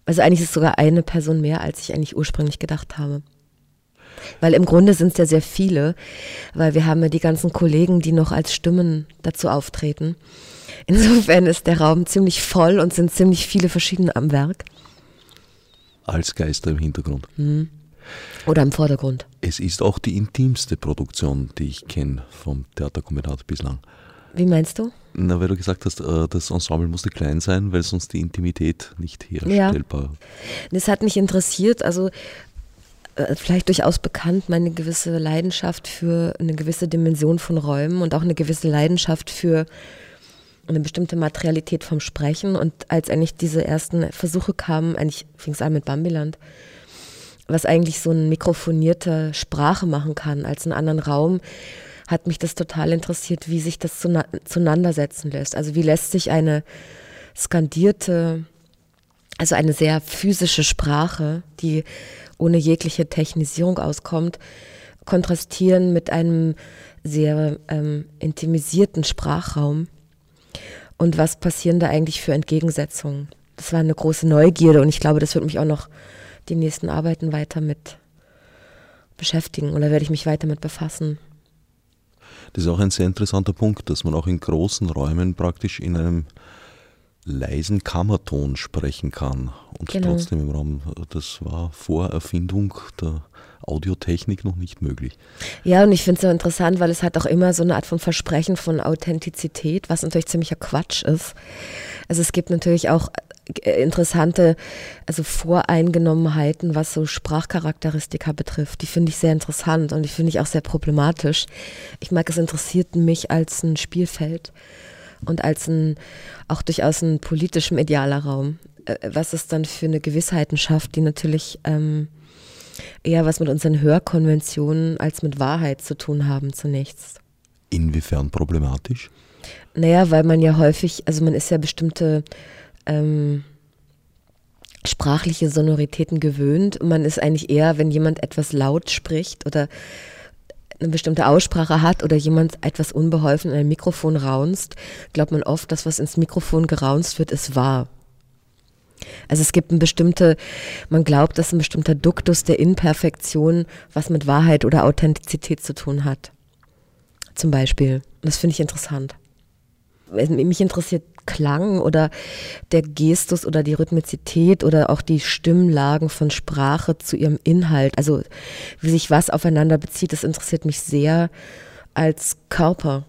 [SPEAKER 2] Also eigentlich ist es sogar eine Person mehr, als ich eigentlich ursprünglich gedacht habe. Weil im Grunde sind es ja sehr viele, weil wir haben ja die ganzen Kollegen, die noch als Stimmen dazu auftreten. Insofern ist der Raum ziemlich voll und sind ziemlich viele verschiedene am Werk.
[SPEAKER 1] Als Geister im Hintergrund.
[SPEAKER 2] Mhm. Oder im Vordergrund.
[SPEAKER 1] Es ist auch die intimste Produktion, die ich kenne vom Theaterkombinat bislang.
[SPEAKER 2] Wie meinst du?
[SPEAKER 1] Na, weil du gesagt hast, äh, das Ensemble musste klein sein, weil sonst die Intimität nicht herstellbar. Ja.
[SPEAKER 2] Das hat mich interessiert. Also vielleicht durchaus bekannt, meine gewisse Leidenschaft für eine gewisse Dimension von Räumen und auch eine gewisse Leidenschaft für eine bestimmte Materialität vom Sprechen. Und als eigentlich diese ersten Versuche kamen, eigentlich fing es an mit Bambiland, was eigentlich so eine mikrofonierte Sprache machen kann als einen anderen Raum, hat mich das total interessiert, wie sich das zueinander setzen lässt. Also wie lässt sich eine skandierte, also eine sehr physische Sprache, die ohne jegliche Technisierung auskommt, kontrastieren mit einem sehr ähm, intimisierten Sprachraum. Und was passieren da eigentlich für Entgegensetzungen? Das war eine große Neugierde und ich glaube, das wird mich auch noch die nächsten Arbeiten weiter mit beschäftigen oder werde ich mich weiter damit befassen.
[SPEAKER 1] Das ist auch ein sehr interessanter Punkt, dass man auch in großen Räumen praktisch in einem leisen Kammerton sprechen kann und genau. trotzdem im Raum. Das war vor Erfindung der Audiotechnik noch nicht möglich.
[SPEAKER 2] Ja, und ich finde es so interessant, weil es hat auch immer so eine Art von Versprechen von Authentizität, was natürlich ziemlicher Quatsch ist. Also es gibt natürlich auch äh, interessante, also Voreingenommenheiten, was so Sprachcharakteristika betrifft. Die finde ich sehr interessant und die finde ich auch sehr problematisch. Ich mag, es interessiert mich als ein Spielfeld und als ein, auch durchaus ein politisch medialer Raum. Äh, was es dann für eine Gewissheiten schafft, die natürlich ähm, eher was mit unseren Hörkonventionen als mit Wahrheit zu tun haben zunächst.
[SPEAKER 1] Inwiefern problematisch?
[SPEAKER 2] Naja, weil man ja häufig, also man ist ja bestimmte ähm, sprachliche Sonoritäten gewöhnt. Man ist eigentlich eher, wenn jemand etwas laut spricht oder eine bestimmte Aussprache hat oder jemand etwas unbeholfen in ein Mikrofon raunst, glaubt man oft, dass was ins Mikrofon geraunzt wird, ist wahr. Also es gibt ein bestimmte, man glaubt, dass ein bestimmter Duktus der Imperfektion was mit Wahrheit oder Authentizität zu tun hat. Zum Beispiel. Das finde ich interessant. Mich interessiert Klang oder der Gestus oder die Rhythmizität oder auch die Stimmlagen von Sprache zu ihrem Inhalt. Also wie sich was aufeinander bezieht, das interessiert mich sehr als Körper,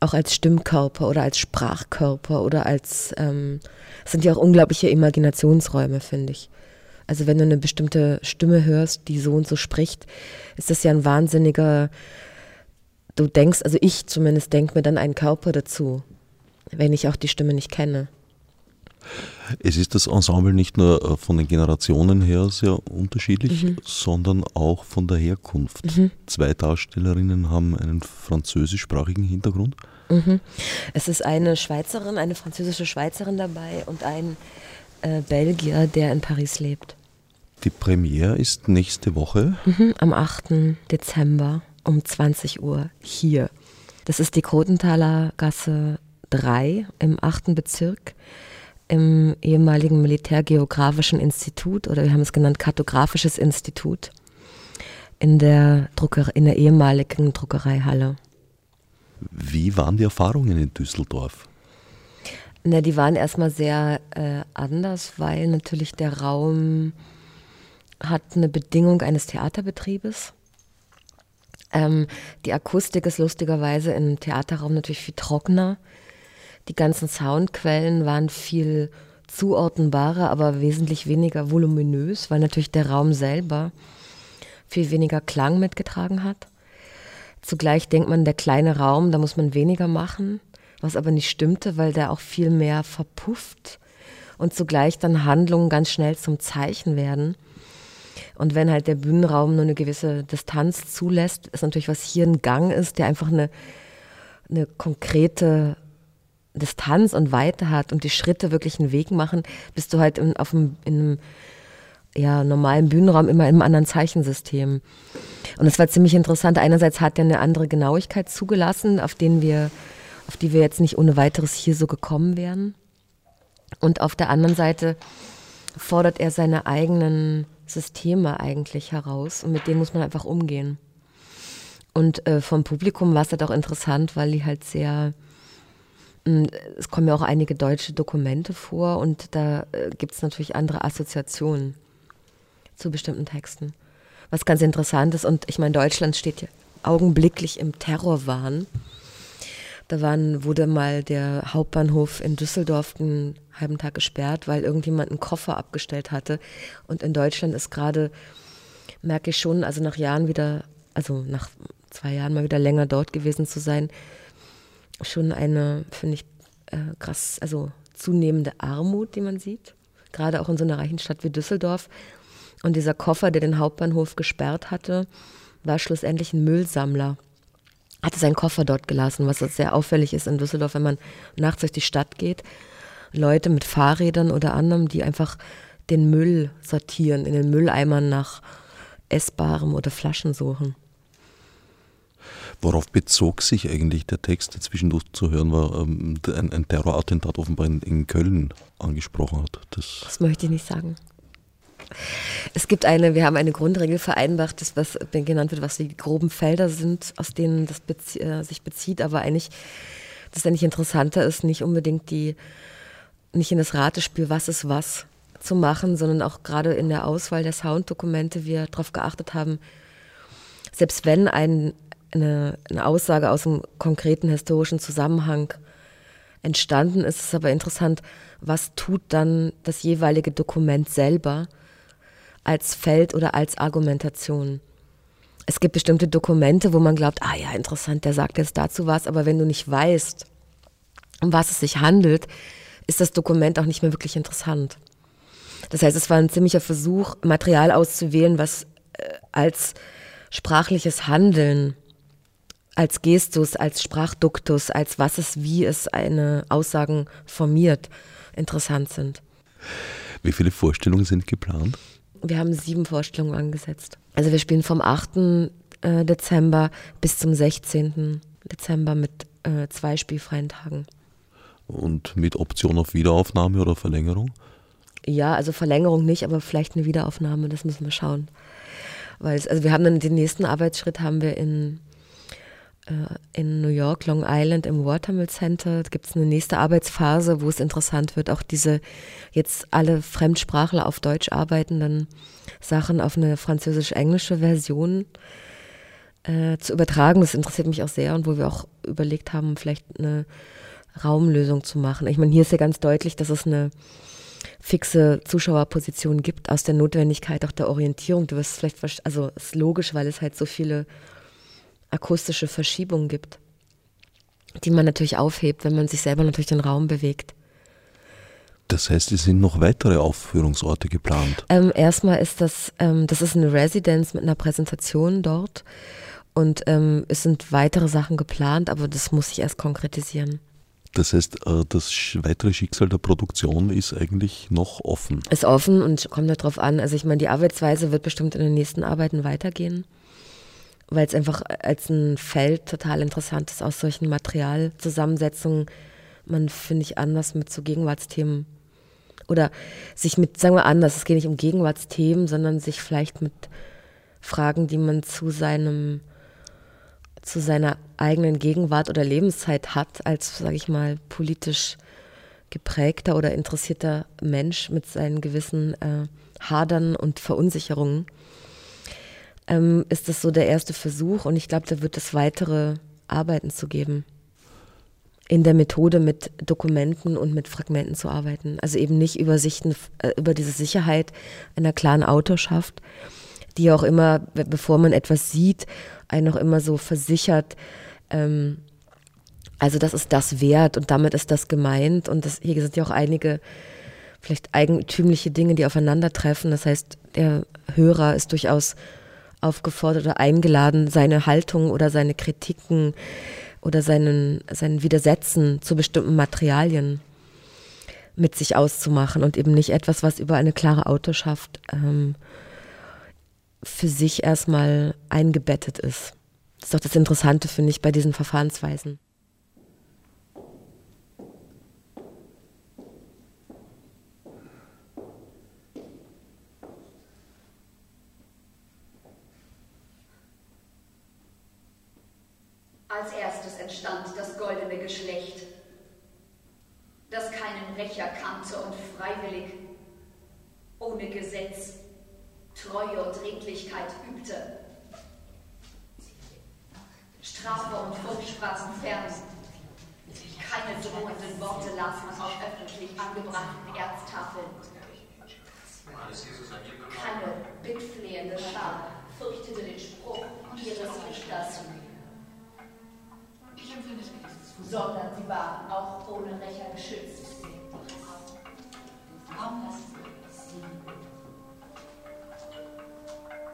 [SPEAKER 2] auch als Stimmkörper oder als Sprachkörper oder als, ähm, sind ja auch unglaubliche Imaginationsräume, finde ich. Also wenn du eine bestimmte Stimme hörst, die so und so spricht, ist das ja ein wahnsinniger, du denkst, also ich zumindest denke mir dann einen Körper dazu wenn ich auch die Stimme nicht kenne.
[SPEAKER 1] Es ist das Ensemble nicht nur äh, von den Generationen her sehr unterschiedlich, mhm. sondern auch von der Herkunft. Mhm. Zwei Darstellerinnen haben einen französischsprachigen Hintergrund.
[SPEAKER 2] Mhm. Es ist eine Schweizerin, eine französische Schweizerin dabei und ein äh, Belgier, der in Paris lebt.
[SPEAKER 1] Die Premiere ist nächste Woche.
[SPEAKER 2] Mhm, am 8. Dezember um 20 Uhr hier. Das ist die Krotenthaler Gasse 3 im 8. Bezirk im ehemaligen Militärgeografischen Institut oder wir haben es genannt Kartografisches Institut in der, Drucker, in der ehemaligen Druckereihalle.
[SPEAKER 1] Wie waren die Erfahrungen in Düsseldorf?
[SPEAKER 2] Na, die waren erstmal sehr äh, anders, weil natürlich der Raum hat eine Bedingung eines Theaterbetriebes. Ähm, die Akustik ist lustigerweise im Theaterraum natürlich viel trockener. Die ganzen Soundquellen waren viel zuordnenbarer, aber wesentlich weniger voluminös, weil natürlich der Raum selber viel weniger Klang mitgetragen hat. Zugleich denkt man, der kleine Raum, da muss man weniger machen, was aber nicht stimmte, weil der auch viel mehr verpufft und zugleich dann Handlungen ganz schnell zum Zeichen werden. Und wenn halt der Bühnenraum nur eine gewisse Distanz zulässt, ist natürlich, was hier ein Gang ist, der einfach eine, eine konkrete Distanz und Weite hat und die Schritte wirklich einen Weg machen, bist du halt in, auf einem, in einem ja, normalen Bühnenraum immer in einem anderen Zeichensystem. Und es war ziemlich interessant. Einerseits hat er eine andere Genauigkeit zugelassen, auf, denen wir, auf die wir jetzt nicht ohne weiteres hier so gekommen wären. Und auf der anderen Seite fordert er seine eigenen Systeme eigentlich heraus und mit denen muss man einfach umgehen. Und äh, vom Publikum war es halt auch interessant, weil die halt sehr es kommen ja auch einige deutsche Dokumente vor und da äh, gibt es natürlich andere Assoziationen zu bestimmten Texten. Was ganz interessant ist, und ich meine, Deutschland steht ja augenblicklich im Terrorwahn. Da waren, wurde mal der Hauptbahnhof in Düsseldorf einen halben Tag gesperrt, weil irgendjemand einen Koffer abgestellt hatte. Und in Deutschland ist gerade, merke ich schon, also nach Jahren wieder, also nach zwei Jahren mal wieder länger dort gewesen zu sein, schon eine, finde ich, äh, krass, also zunehmende Armut, die man sieht. Gerade auch in so einer reichen Stadt wie Düsseldorf. Und dieser Koffer, der den Hauptbahnhof gesperrt hatte, war schlussendlich ein Müllsammler. Hatte seinen Koffer dort gelassen, was sehr auffällig ist in Düsseldorf, wenn man nachts durch die Stadt geht. Leute mit Fahrrädern oder anderem, die einfach den Müll sortieren, in den Mülleimern nach Essbarem oder Flaschen suchen.
[SPEAKER 1] Worauf bezog sich eigentlich der Text, der zwischendurch zu hören war, ähm, ein, ein Terrorattentat offenbar in, in, Köln angesprochen hat?
[SPEAKER 2] Das, das möchte ich nicht sagen. Es gibt eine, wir haben eine Grundregel vereinbart, das was genannt wird, was die groben Felder sind, aus denen das bezie äh, sich bezieht, aber eigentlich das eigentlich interessanter ist, nicht unbedingt die, nicht in das Ratespiel, was ist was zu machen, sondern auch gerade in der Auswahl der Sounddokumente wir darauf geachtet haben, selbst wenn ein, eine, eine Aussage aus einem konkreten historischen Zusammenhang entstanden ist, ist es aber interessant, was tut dann das jeweilige Dokument selber als Feld oder als Argumentation. Es gibt bestimmte Dokumente, wo man glaubt, ah ja, interessant, der sagt jetzt dazu was, aber wenn du nicht weißt, um was es sich handelt, ist das Dokument auch nicht mehr wirklich interessant. Das heißt, es war ein ziemlicher Versuch, Material auszuwählen, was äh, als sprachliches Handeln, als Gestus, als Sprachduktus, als was es, wie es eine Aussagen formiert, interessant sind.
[SPEAKER 1] Wie viele Vorstellungen sind geplant?
[SPEAKER 2] Wir haben sieben Vorstellungen angesetzt. Also wir spielen vom 8. Äh, Dezember bis zum 16. Dezember mit äh, zwei spielfreien Tagen.
[SPEAKER 1] Und mit Option auf Wiederaufnahme oder Verlängerung?
[SPEAKER 2] Ja, also Verlängerung nicht, aber vielleicht eine Wiederaufnahme, das müssen wir schauen. Weil es, also wir haben dann den nächsten Arbeitsschritt haben wir in, in New York, Long Island im Watermill Center. Da gibt es eine nächste Arbeitsphase, wo es interessant wird, auch diese jetzt alle Fremdsprachler auf Deutsch arbeitenden Sachen auf eine französisch-englische Version äh, zu übertragen. Das interessiert mich auch sehr und wo wir auch überlegt haben, vielleicht eine Raumlösung zu machen. Ich meine, hier ist ja ganz deutlich, dass es eine fixe Zuschauerposition gibt, aus der Notwendigkeit auch der Orientierung. Du wirst vielleicht, also es ist logisch, weil es halt so viele akustische Verschiebungen gibt, die man natürlich aufhebt, wenn man sich selber natürlich den Raum bewegt.
[SPEAKER 1] Das heißt, es sind noch weitere Aufführungsorte geplant?
[SPEAKER 2] Ähm, erstmal ist das, ähm, das ist eine Residenz mit einer Präsentation dort und ähm, es sind weitere Sachen geplant, aber das muss sich erst konkretisieren.
[SPEAKER 1] Das heißt, äh, das weitere Schicksal der Produktion ist eigentlich noch offen.
[SPEAKER 2] Ist offen und kommt darauf an. Also ich meine, die Arbeitsweise wird bestimmt in den nächsten Arbeiten weitergehen, weil es einfach als ein Feld total interessant ist, aus solchen Materialzusammensetzungen man, finde ich, anders mit so Gegenwartsthemen oder sich mit, sagen wir anders, es geht nicht um Gegenwartsthemen, sondern sich vielleicht mit Fragen, die man zu seinem zu seiner eigenen Gegenwart oder Lebenszeit hat, als, sage ich mal, politisch geprägter oder interessierter Mensch mit seinen gewissen äh, Hadern und Verunsicherungen, ähm, ist das so der erste Versuch und ich glaube, da wird es weitere Arbeiten zu geben. In der Methode mit Dokumenten und mit Fragmenten zu arbeiten. Also eben nicht Übersichten äh, über diese Sicherheit einer klaren Autorschaft, die auch immer, bevor man etwas sieht, einen auch immer so versichert, ähm, also das ist das wert und damit ist das gemeint. Und das, hier sind ja auch einige vielleicht eigentümliche Dinge, die aufeinandertreffen. Das heißt, der Hörer ist durchaus aufgefordert oder eingeladen, seine Haltung oder seine Kritiken oder seinen, seinen Widersetzen zu bestimmten Materialien mit sich auszumachen und eben nicht etwas, was über eine klare Autorschaft ähm, für sich erstmal eingebettet ist. Das ist doch das Interessante, finde ich, bei diesen Verfahrensweisen.
[SPEAKER 6] Als erstes entstand das goldene Geschlecht, das keinen Rächer kannte und freiwillig, ohne Gesetz, Treue und Redlichkeit übte. Strafe und Furcht fern. Keine drohenden Worte las man auf öffentlich angebrachten Erztafeln. Keine bittflehende Schar fürchtete den Spruch ihres Richters, sondern sie waren auch ohne Rächer geschützt.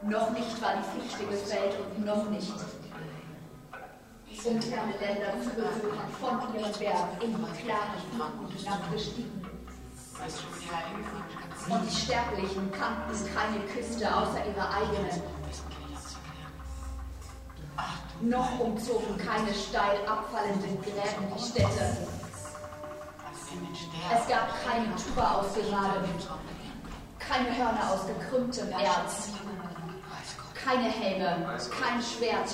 [SPEAKER 6] Noch nicht war die Fichte gefällt und noch nicht um ferne Länder zu besuchen, von ihren Bergen in die klaren Fluten hinabgestiegen. Und die Sterblichen kannten keine Küste außer ihrer eigenen. Noch umzogen keine steil abfallenden Gräben die Städte. Es gab keine Tour ausgeladen, keine Hörner aus gekrümmtem Erz, keine Helme, kein Schwert.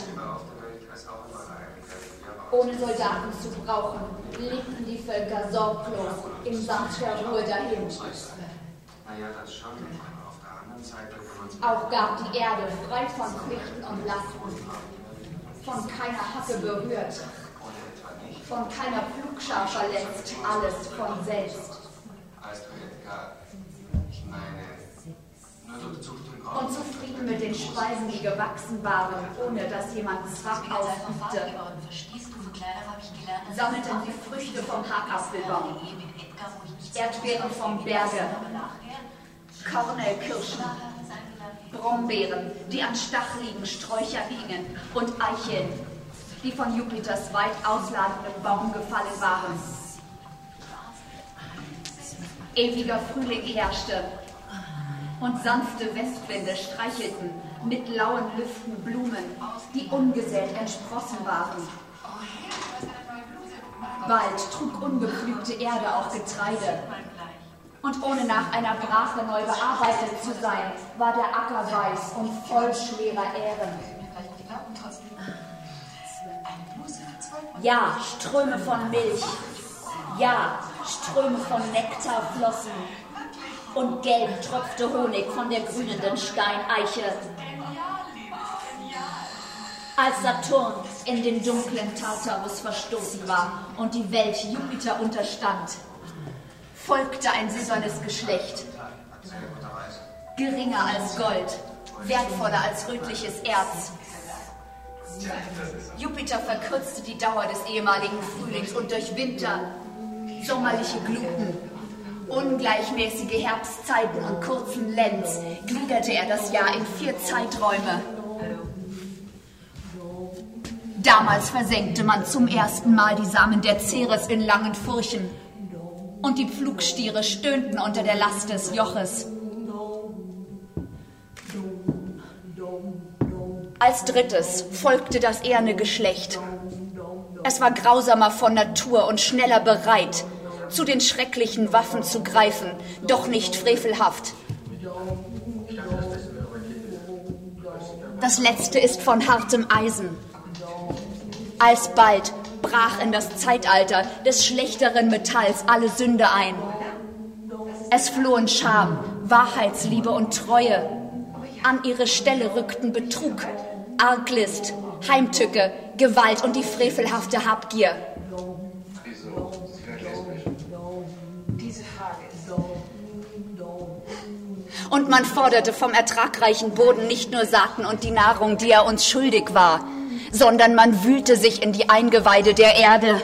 [SPEAKER 6] Ohne Soldaten zu brauchen, lebten die Völker sorglos im Sand der Ruhe dahin. Auch gab die Erde frei von Pflichten und Lasten, von keiner Hacke berührt, von keiner Pflugschar verletzt, alles von selbst. Und zufrieden mit den Speisen, die gewachsen waren, ohne dass jemand Zwang ausübte, sammelten sie Früchte vom Hackapfelbaum, Erdbeeren vom Berge, Kornelkirschen, Brombeeren, die an stacheligen Sträuchern hingen, und Eicheln, die von Jupiters weit ausladendem Baum gefallen waren. Ewiger Frühling herrschte und sanfte Westwinde streichelten mit lauen Lüften Blumen, die ungesät entsprossen waren. Bald trug ungepflügte Erde auch Getreide. Und ohne nach einer Brache neu bearbeitet zu sein, war der Acker weiß und voll schwerer Ähren. Ja, Ströme von Milch. Ja, Ströme von Nektar flossen. Und gelb tropfte Honig von der grünenden Steineiche. Als Saturn in den dunklen Tartarus verstoßen war und die Welt Jupiter unterstand, folgte ein silbernes Geschlecht. Geringer als Gold, wertvoller als rötliches Erz. Jupiter verkürzte die Dauer des ehemaligen Frühlings und durch Winter, sommerliche Gluten, ungleichmäßige Herbstzeiten und kurzen Lenz gliederte er das Jahr in vier Zeiträume. Damals versenkte man zum ersten Mal die Samen der Ceres in langen Furchen und die Pflugstiere stöhnten unter der Last des Joches. Als drittes folgte das eherne Geschlecht. Es war grausamer von Natur und schneller bereit, zu den schrecklichen Waffen zu greifen, doch nicht frevelhaft. Das letzte ist von hartem Eisen. Alsbald brach in das Zeitalter des schlechteren Metalls alle Sünde ein. Es flohen Scham, Wahrheitsliebe und Treue. An ihre Stelle rückten Betrug, Arglist, Heimtücke, Gewalt und die frevelhafte Habgier. Und man forderte vom ertragreichen Boden nicht nur Saaten und die Nahrung, die er uns schuldig war, sondern man wühlte sich in die Eingeweide der Erde.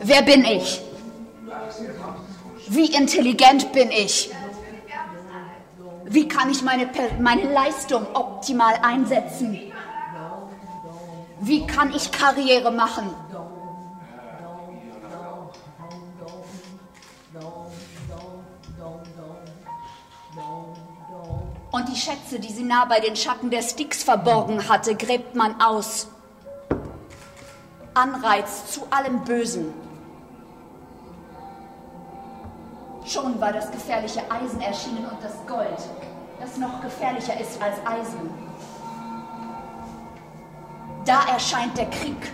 [SPEAKER 6] Wer bin ich? Wie intelligent bin ich? Wie kann ich meine, meine Leistung optimal einsetzen? Wie kann ich Karriere machen? Und die Schätze, die sie nah bei den Schatten der Styx verborgen hatte, gräbt man aus. Anreiz zu allem Bösen. Schon war das gefährliche Eisen erschienen und das Gold, das noch gefährlicher ist als Eisen. Da erscheint der Krieg,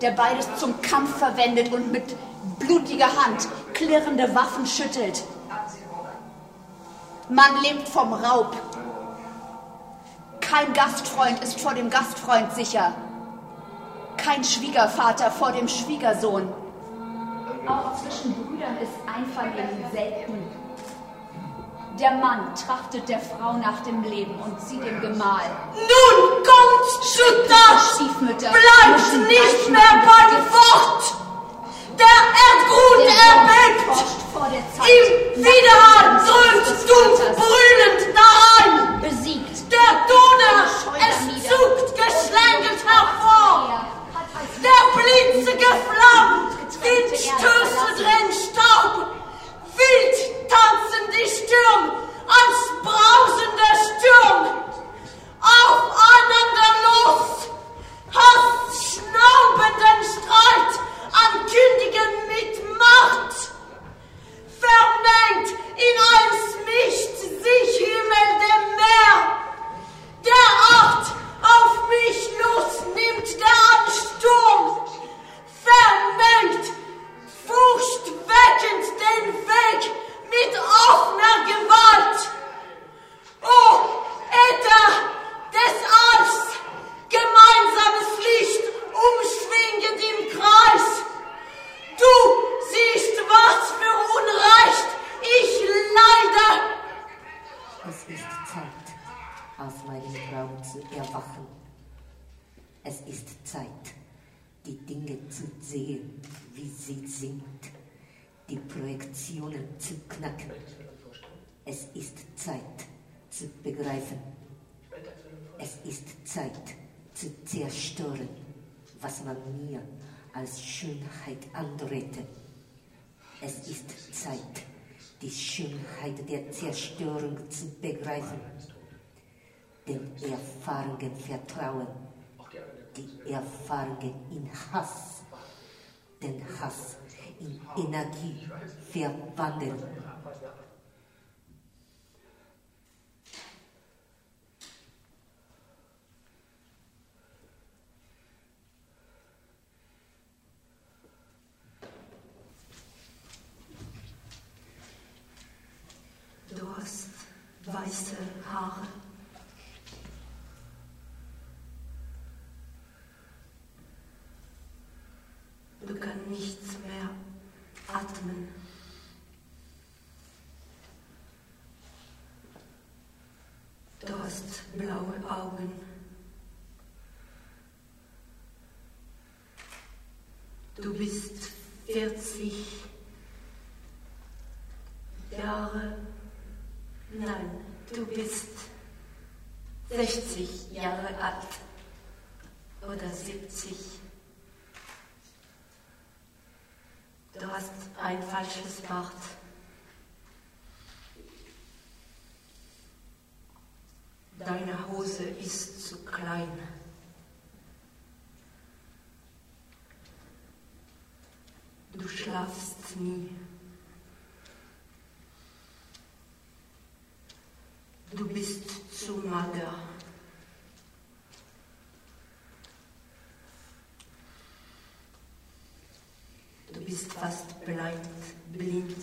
[SPEAKER 6] der beides zum Kampf verwendet und mit blutiger Hand klirrende Waffen schüttelt. Man lebt vom Raub. Kein Gastfreund ist vor dem Gastfreund sicher. Kein Schwiegervater vor dem Schwiegersohn. Auch zwischen Brüdern ist Einvernehmen selten. Der Mann trachtet der Frau nach dem Leben und sie dem Gemahl.
[SPEAKER 3] Nun kommt zu das! Bleibt nicht mehr beim Wort! Der Erdgrund erbebt! Im Widerhall drückt du brüllend darein!
[SPEAKER 6] Besiegt!
[SPEAKER 3] Der Donner, es zuckt geschlängelt hervor! Der Blitze geflammt! Wind stößt drin Staub! Wild tanzen die Stürm als brausender Sturm! Aufeinander los! Hast schnaubenden Streit! ankündigen mit Macht.
[SPEAKER 4] Vermengt in eins
[SPEAKER 3] mischt sich Himmel dem Meer. Der Acht auf mich los nimmt der Ansturm. Vermengt, furchtweckend den Weg
[SPEAKER 7] mit offener Gewalt. Oh,
[SPEAKER 3] Äther des Alps, gemeinsames Licht umschwingt.
[SPEAKER 4] Zu erwachen. Es ist Zeit, die Dinge zu sehen, wie sie sind, die Projektionen zu knacken. Es ist Zeit zu begreifen. Es ist Zeit zu zerstören, was man mir als Schönheit andrehte. Es ist Zeit, die Schönheit der Zerstörung zu begreifen, den Erfahrungen vertrauen, die Erfahrungen in Hass, den Hass in Energie verwandeln.
[SPEAKER 3] Du hast weiße Haare. Du kannst nichts mehr atmen. Du hast blaue Augen. Du bist 40 Jahre. Nein, du bist 60 Jahre alt oder 70. Du hast ein falsches Bart. Deine Hose ist zu klein. Du schlafst nie. Du bist zu mager. Du bist fast blind, blind.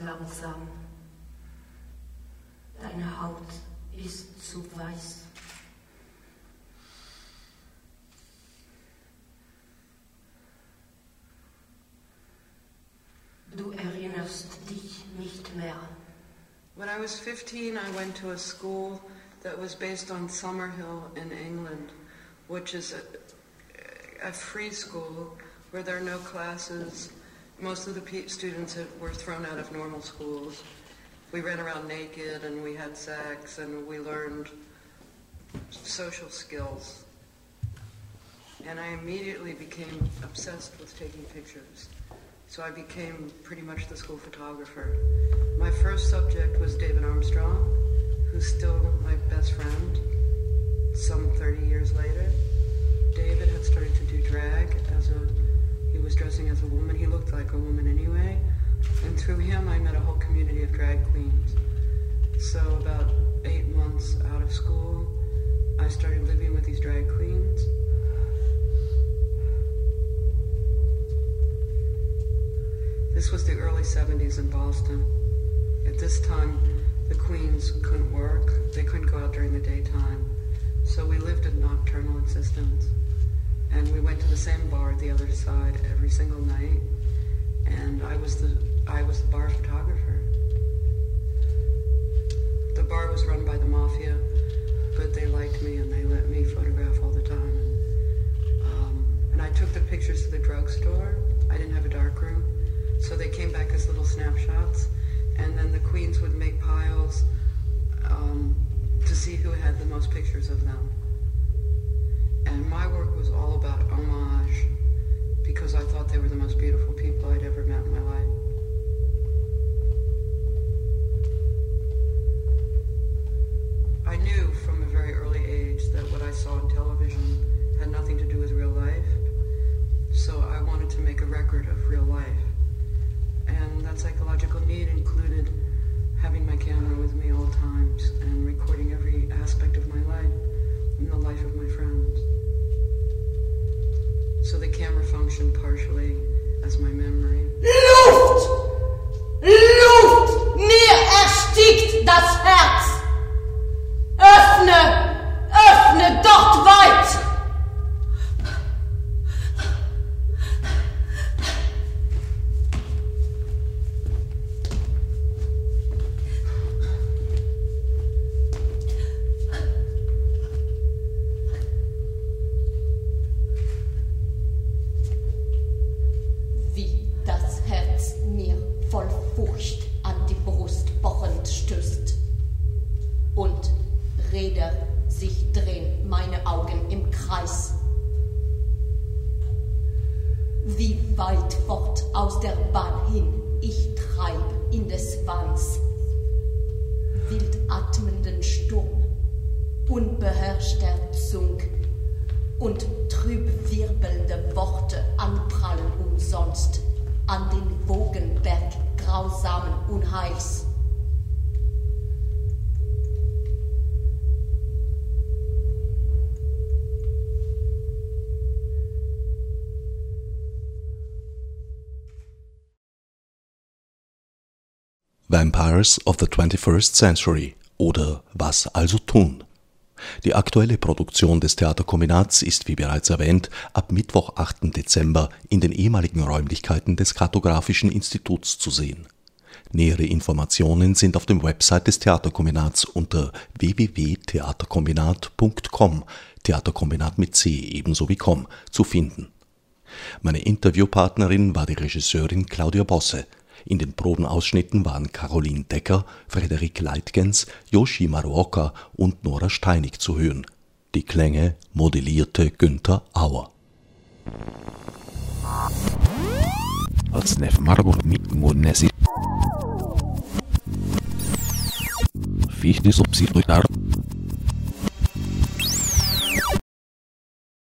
[SPEAKER 3] Langsam. Deine Haut ist zu weiß. Du erinnerst dich nicht mehr.
[SPEAKER 8] When I was 15, I went to a school that was based on Summerhill in England, which is a, a free school where there are no classes. Most of the students were thrown out of normal schools. We ran around naked and we had sex and we learned social skills. And I immediately became obsessed with taking pictures. So I became pretty much the school photographer. My first subject was David Armstrong, who's still my best friend some 30 years later. David had started to do drag was dressing as a woman. He looked like a woman anyway. And through him, I met a whole community of drag queens. So about eight months out of school, I started living with these drag queens. This was the early 70s in Boston. At this time, the queens couldn't work. They couldn't go out during the daytime. So we lived a nocturnal existence. And we went to the same bar at the other side every single night. And I was the I was the bar photographer. The bar was run by the mafia, but they liked me and they let me photograph all the time. Um, and I took the pictures to the drugstore. I didn't have a dark room. So they came back as little snapshots, and then the queens would make piles um, to see who had the most pictures of them. My work was all about homage because I thought they were the most beautiful people I'd ever met in my life.
[SPEAKER 9] Vampires of the 21st Century oder Was also tun? Die aktuelle Produktion des Theaterkombinats ist, wie bereits erwähnt, ab Mittwoch, 8. Dezember in den ehemaligen Räumlichkeiten des Kartografischen Instituts zu sehen. Nähere Informationen sind auf dem Website des Theaterkombinats unter www.theaterkombinat.com, Theaterkombinat mit C ebenso wie com, zu finden. Meine Interviewpartnerin war die Regisseurin Claudia Bosse. In den Probenausschnitten waren Caroline Decker, Frederik Leitgens, Yoshi Maruoka und Nora Steinig zu hören. Die Klänge modellierte Günther Auer.
[SPEAKER 10] Otsnef Margot mit Munesi. Fichtes Obsidrutar.